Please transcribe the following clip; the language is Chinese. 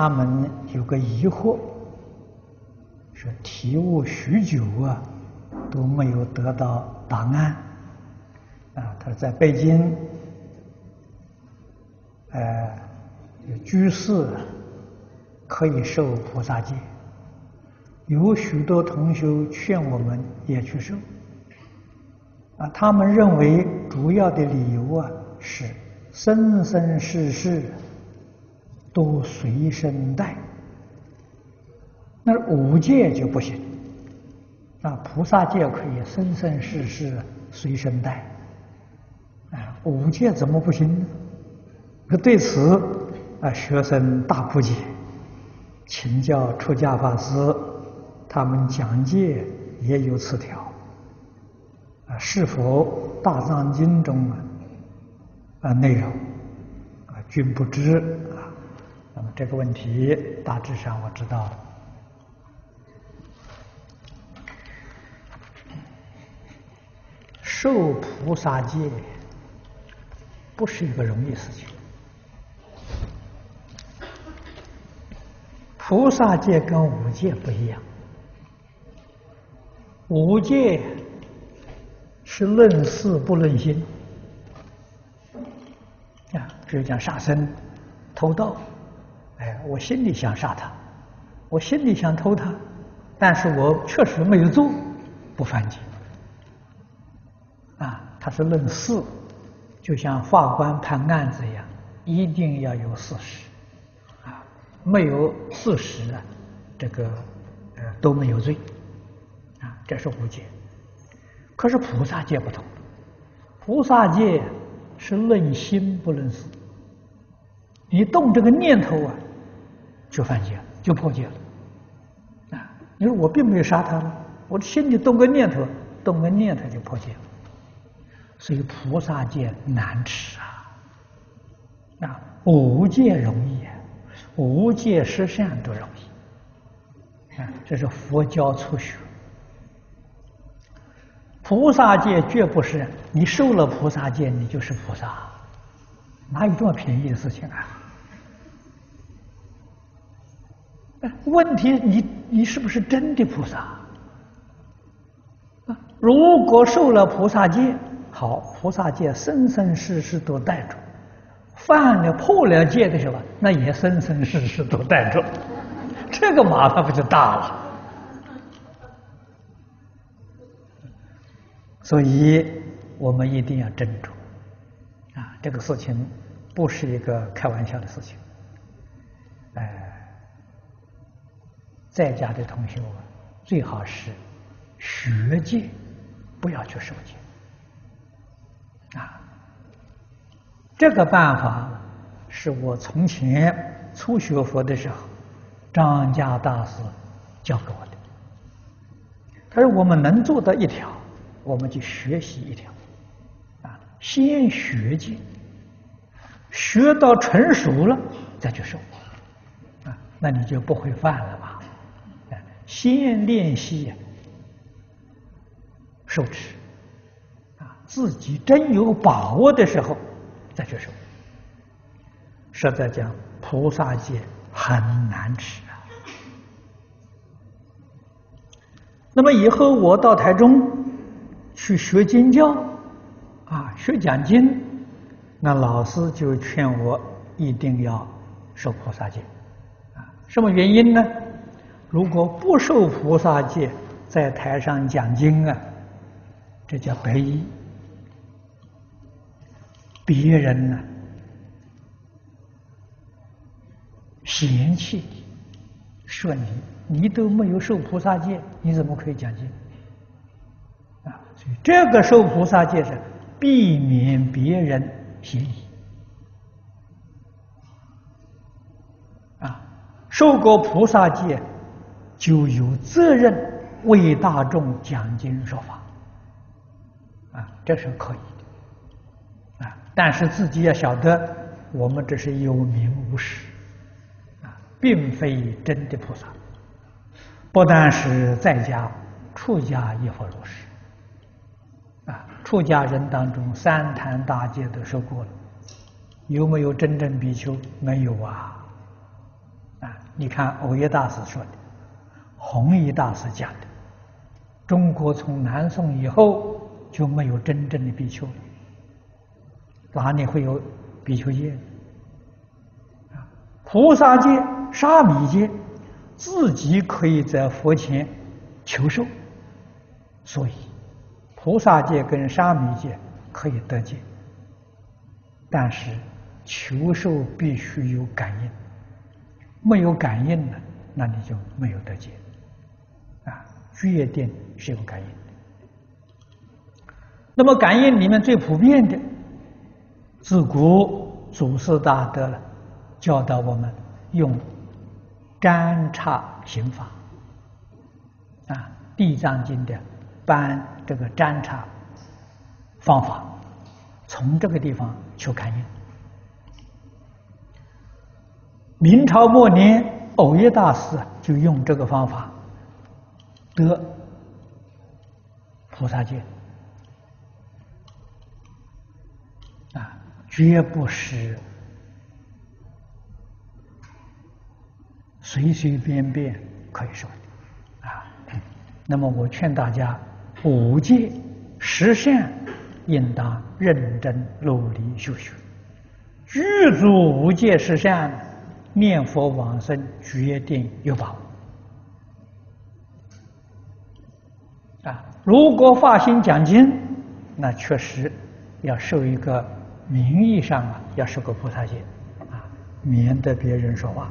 他们有个疑惑，说提悟许久啊，都没有得到答案。啊，他说在北京，呃，居士可以受菩萨戒，有许多同学劝我们也去受。啊，他们认为主要的理由啊是生生世世都随身带，那五戒就不行。啊，菩萨戒可以生生世世随身带，啊，五戒怎么不行呢？可对此啊，学生大不解，请教出家法师，他们讲戒也有此条。啊，是否《大藏经》中啊啊内容啊均不知啊？这个问题大致上我知道了。受菩萨戒不是一个容易事情。菩萨戒跟五戒不一样，五戒。是论事不论心啊，比如讲杀生、偷盗，哎，我心里想杀他，我心里想偷他，但是我确实没有做，不犯戒。啊，他是论事，就像法官判案子一样，一定要有事实，啊，没有事实啊，这个呃都没有罪，啊，这是无戒。可是菩萨戒不同，菩萨戒是论心不论事，你动这个念头啊，就犯戒，就破戒了。啊，你说我并没有杀他，我的心里动个念头，动个念头就破戒了。所以菩萨戒难持啊，啊，无戒容易啊，五戒十善都容易。啊，这是佛教初学。菩萨戒绝不是你受了菩萨戒，你就是菩萨，哪有这么便宜的事情啊？哎问题你你是不是真的菩萨？啊，如果受了菩萨戒，好，菩萨戒生生世世都带着；犯了破了戒的时候，那也生生世世都带着，这个麻烦不就大了？所以，我们一定要斟酌啊！这个事情不是一个开玩笑的事情。哎，在家的同学啊，最好是学戒，不要去受戒啊。这个办法是我从前初学佛的时候，张家大师教给我的。他说：“我们能做到一条。”我们就学习一条，啊，先学戒，学到成熟了再去受，啊，那你就不会犯了嘛。先练习受持，啊，自己真有把握的时候再去受。实在讲，菩萨戒很难持啊。那么以后我到台中。去学经教，啊，学讲经，那老师就劝我一定要受菩萨戒，啊，什么原因呢？如果不受菩萨戒，在台上讲经啊，这叫白衣，别人呢嫌弃，说你，你都没有受菩萨戒，你怎么可以讲经？啊，所以这个受菩萨戒是避免别人嫌疑啊，受过菩萨戒就有责任为大众讲经说法啊，这是可以的啊，但是自己要晓得，我们这是有名无实啊，并非真的菩萨，不但是在家出家亦或如是。啊出家人当中，三坛大戒都说过了，有没有真正比丘？没有啊！啊，你看藕益大师说的，弘一大师讲的，中国从南宋以后就没有真正的比丘了，哪里会有比丘戒？啊，菩萨戒、沙弥戒，自己可以在佛前求受，所以菩萨戒跟沙弥戒可以得戒，但是求受必须有感应。没有感应呢，那你就没有得戒。啊，决定是有感应。那么感应里面最普遍的，自古祖师大德了，教导我们用占刹行法。啊，《地藏经》的搬这个占刹方法，从这个地方求感应。明朝末年，藕益大师就用这个方法得菩萨戒啊，绝不是随随便便可以说的啊。那么我劝大家，五戒十善应当认真努力修学，具足五戒十善。念佛往生，决定有把握啊！如果发心讲经，那确实要受一个名义上啊，要受个菩萨戒啊，免得别人说话。